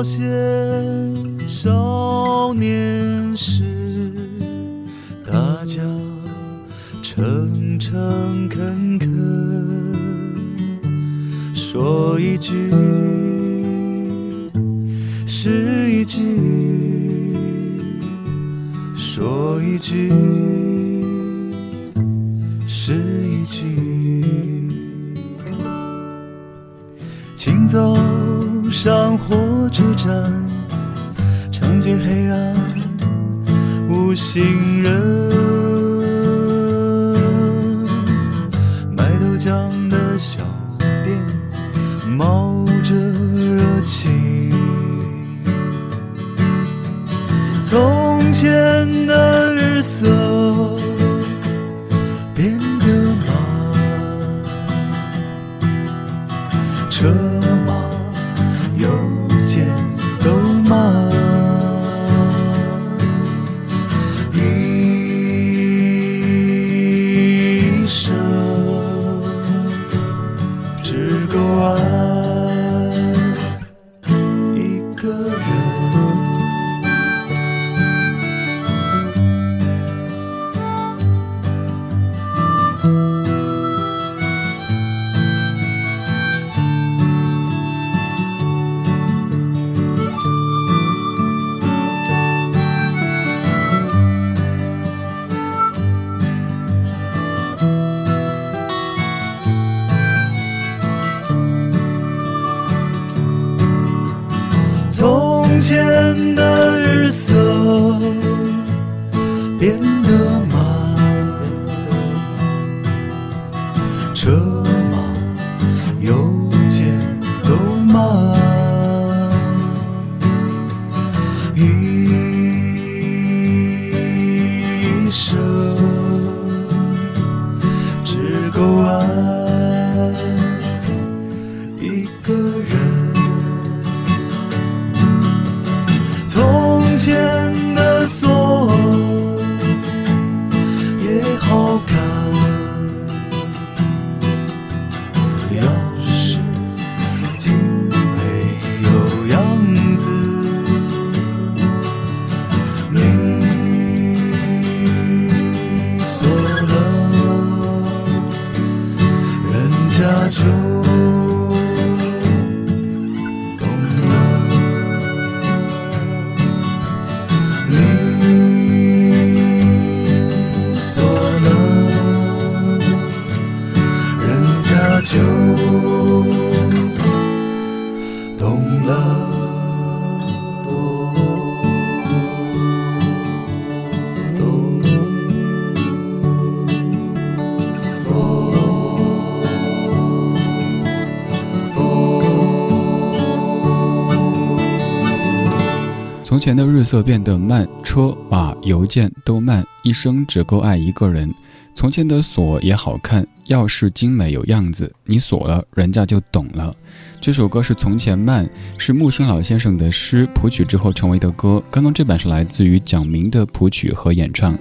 早些少年时，大家诚诚恳恳，说一句是一句，说一句是一句，请走上火车站，长街黑暗无行人，卖豆浆的小店冒着热气。从前的日色变得慢，车马邮件前的日色。从前的日色变得慢，车马邮件都慢，一生只够爱一个人。从前的锁也好看，钥匙精美有样子，你锁了，人家就懂了。这首歌是《从前慢》，是木心老先生的诗谱曲之后成为的歌。刚刚这版是来自于蒋明的谱曲和演唱。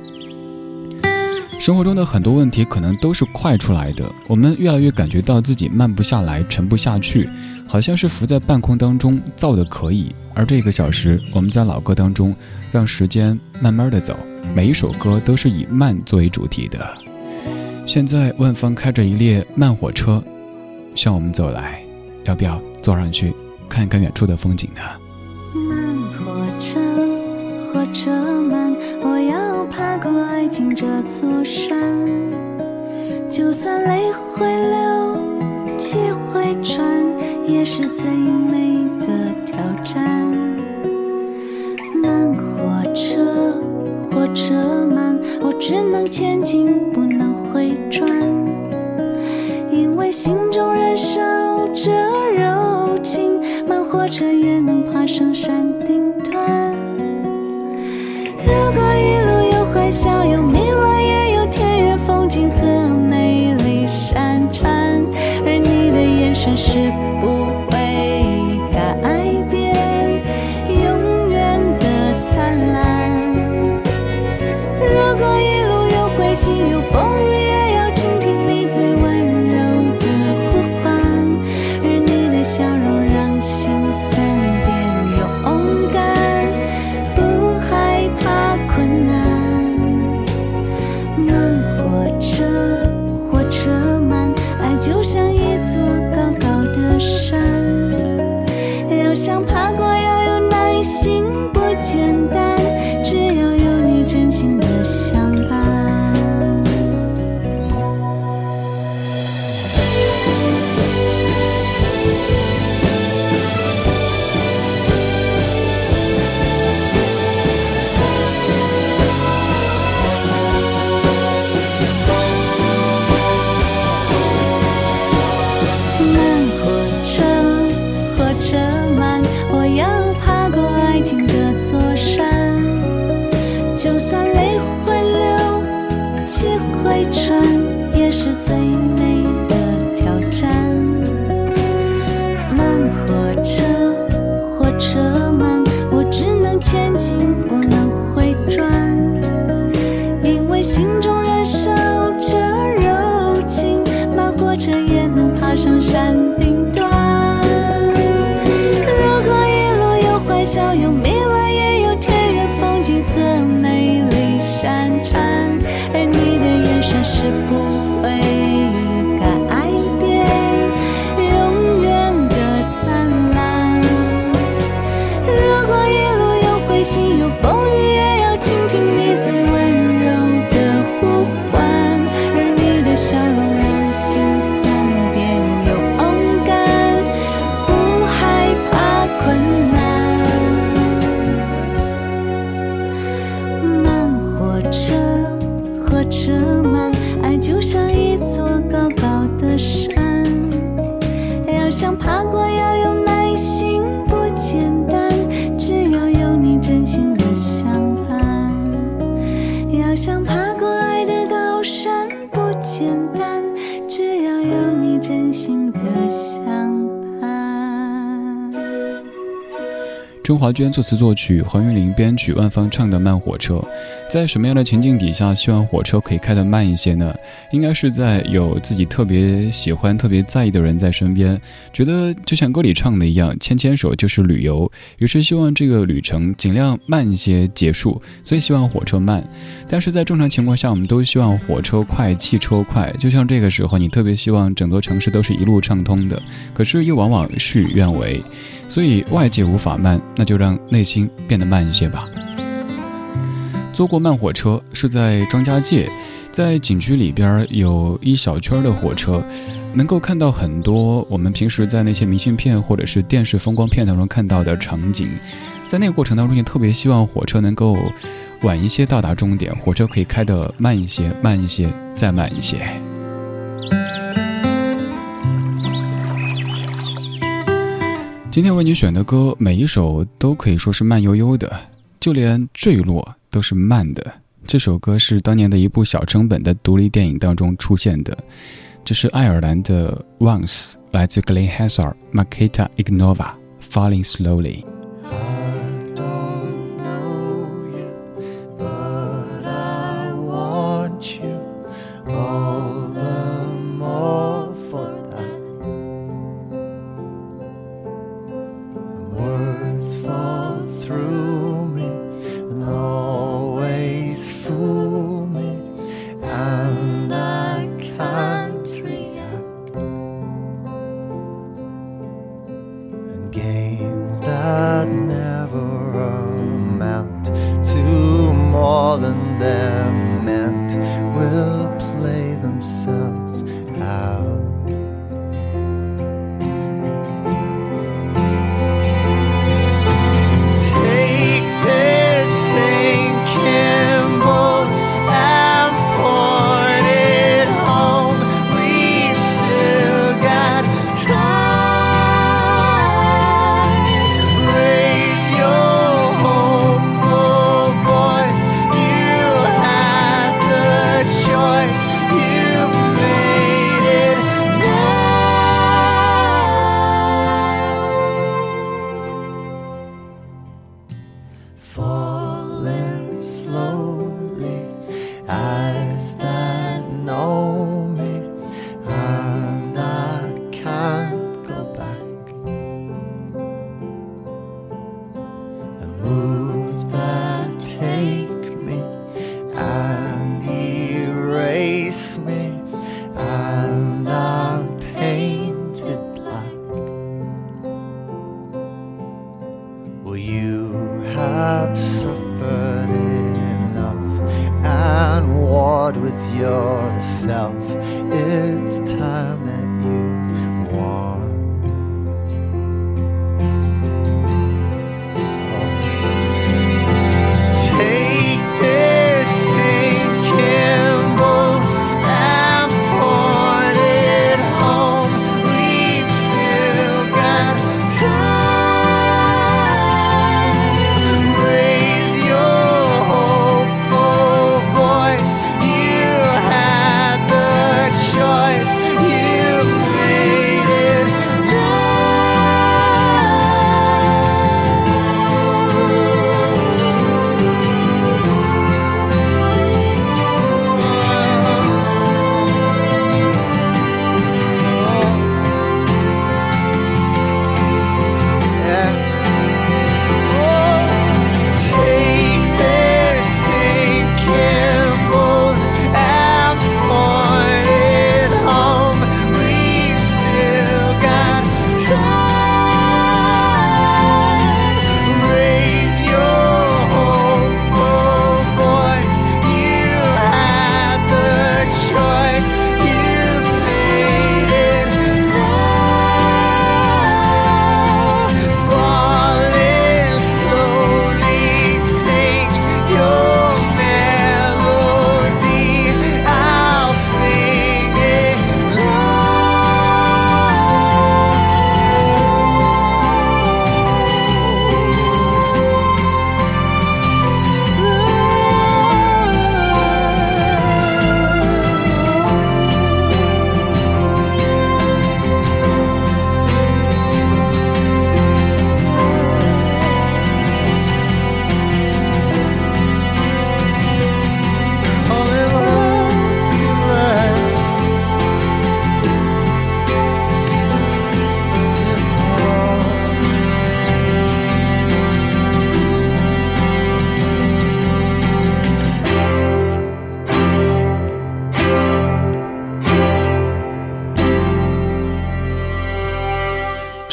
生活中的很多问题可能都是快出来的，我们越来越感觉到自己慢不下来，沉不下去，好像是浮在半空当中，造的可以。而这个小时，我们在老歌当中，让时间慢慢的走，每一首歌都是以慢作为主题的。现在万芳开着一列慢火车，向我们走来，要不要坐上去看一看远处的风景呢？慢火车，火车慢，我要爬过爱情这座山。就算泪会流，气会，也是最美的挑战。慢火车，火车慢，我只能前进，不能回转。因为心中燃烧着柔情，慢火车也能爬上山顶端。如果一路有欢笑，有迷乱，也有田园风景和美丽山川，而你的眼神是阿娟作词作曲，黄韵玲编曲，万芳唱的《慢火车》。在什么样的情境底下，希望火车可以开得慢一些呢？应该是在有自己特别喜欢、特别在意的人在身边，觉得就像歌里唱的一样，牵牵手就是旅游。于是希望这个旅程尽量慢一些结束，所以希望火车慢。但是在正常情况下，我们都希望火车快、汽车快。就像这个时候，你特别希望整个城市都是一路畅通的，可是又往往事与愿违。所以外界无法慢，那就让内心变得慢一些吧。坐过慢火车是在张家界，在景区里边有一小圈的火车，能够看到很多我们平时在那些明信片或者是电视风光片当中看到的场景。在那个过程当中，也特别希望火车能够晚一些到达终点，火车可以开得慢一些，慢一些，再慢一些。今天为你选的歌，每一首都可以说是慢悠悠的，就连坠落都是慢的。这首歌是当年的一部小成本的独立电影当中出现的，这是爱尔兰的 Once，来自 Glen Hansard、Makita Ignova，《Falling Slowly》。You have suffered enough and warred with yourself. It's time that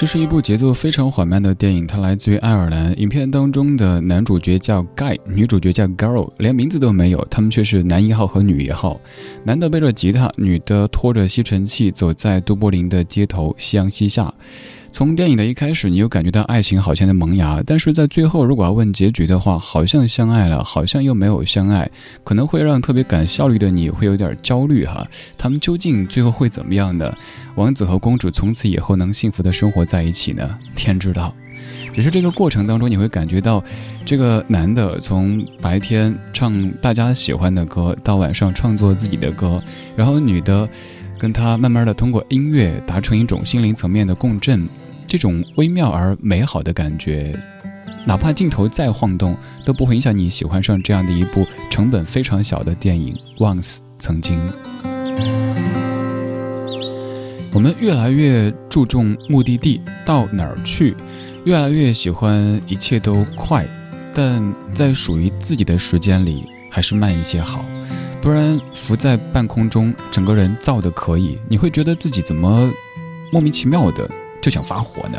是一部节奏非常缓慢的电影，它来自于爱尔兰。影片当中的男主角叫 Guy，女主角叫 Girl，连名字都没有，他们却是男一号和女一号。男的背着吉他，女的拖着吸尘器，走在都柏林的街头，夕阳西下。从电影的一开始，你又感觉到爱情好像在萌芽，但是在最后，如果要问结局的话，好像相爱了，好像又没有相爱，可能会让特别赶效率的你会有点焦虑哈。他们究竟最后会怎么样呢？王子和公主从此以后能幸福的生活在一起呢？天知道。只是这个过程当中，你会感觉到，这个男的从白天唱大家喜欢的歌，到晚上创作自己的歌，然后女的跟他慢慢的通过音乐达成一种心灵层面的共振。这种微妙而美好的感觉，哪怕镜头再晃动，都不会影响你喜欢上这样的一部成本非常小的电影。Once 曾经，我们越来越注重目的地到哪儿去，越来越喜欢一切都快，但在属于自己的时间里，还是慢一些好，不然浮在半空中，整个人燥的可以，你会觉得自己怎么莫名其妙的。就想发火呢。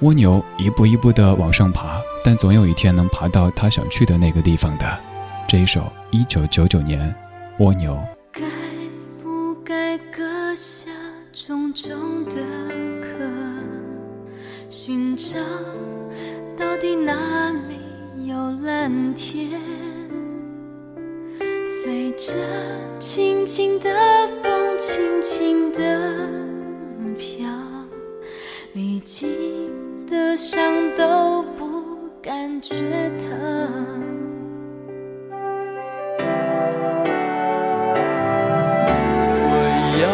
蜗牛一步一步地往上爬，但总有一天能爬到它想去的那个地方的。这一首一九九九年《蜗牛》。该不该割下重重的壳，寻找到底哪里有蓝天？随着轻轻的风，轻轻的飘。历经的伤都不感觉疼。我要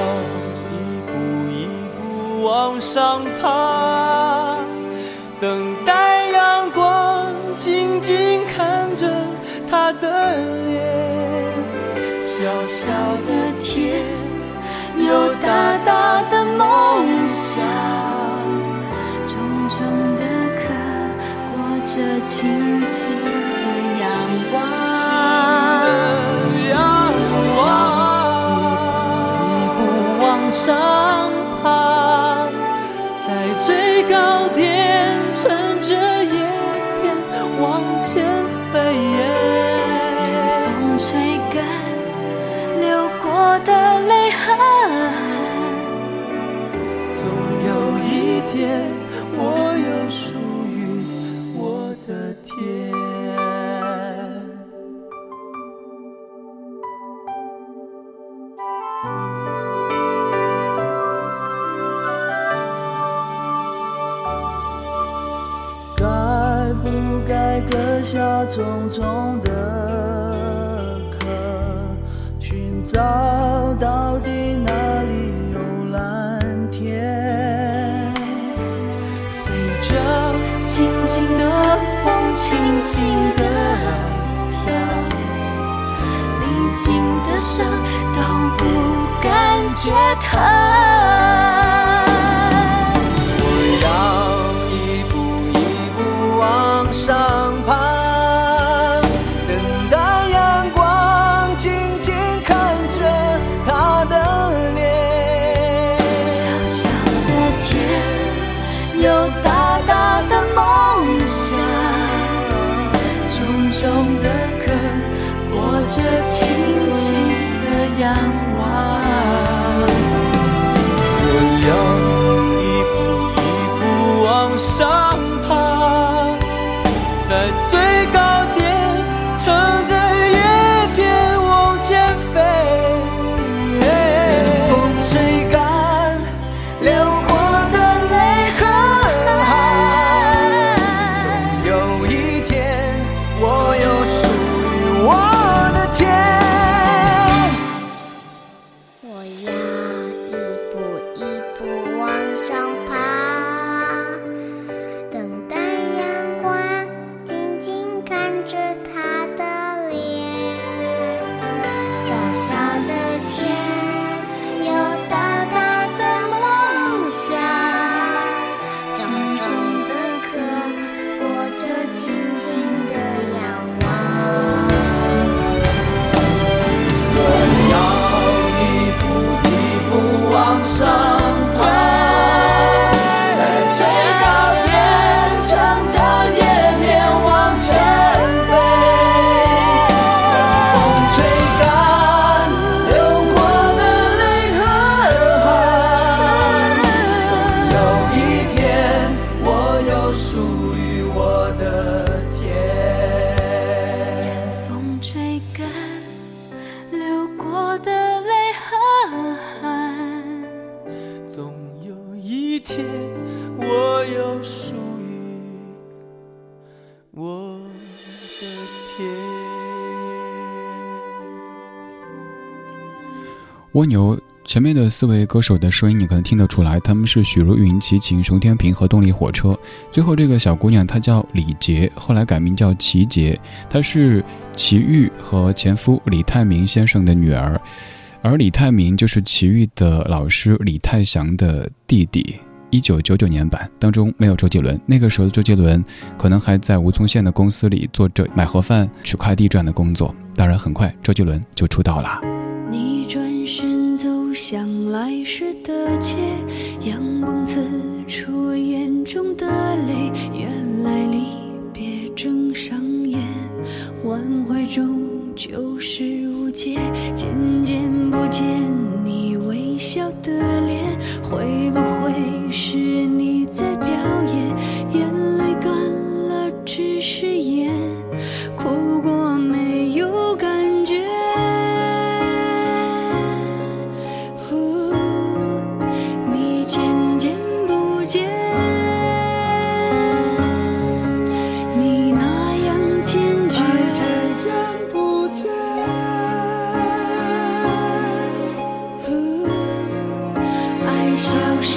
一步一步往上爬，等待阳光，静静看着他的脸。小小的天，有大大的梦想。飞。任的风轻轻的飘，历经的伤都不感觉疼。我要一步一步往上。伤疤，在最。天，我有属于我的天。蜗牛前面的四位歌手的声音，你可能听得出来，他们是许茹芸、齐秦、熊天平和动力火车。最后这个小姑娘她叫李杰，后来改名叫齐杰，她是齐豫和前夫李泰民先生的女儿，而李泰民就是齐豫的老师李泰祥的弟弟。一九九九年版当中没有周杰伦那个时候的周杰伦可能还在吴宗宪的公司里做着买盒饭取快递这样的工作当然很快周杰伦就出道了。你转身走向来时的街阳光刺眼眼中的泪原来离别正上演挽回终究是无解。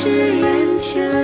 是眼前。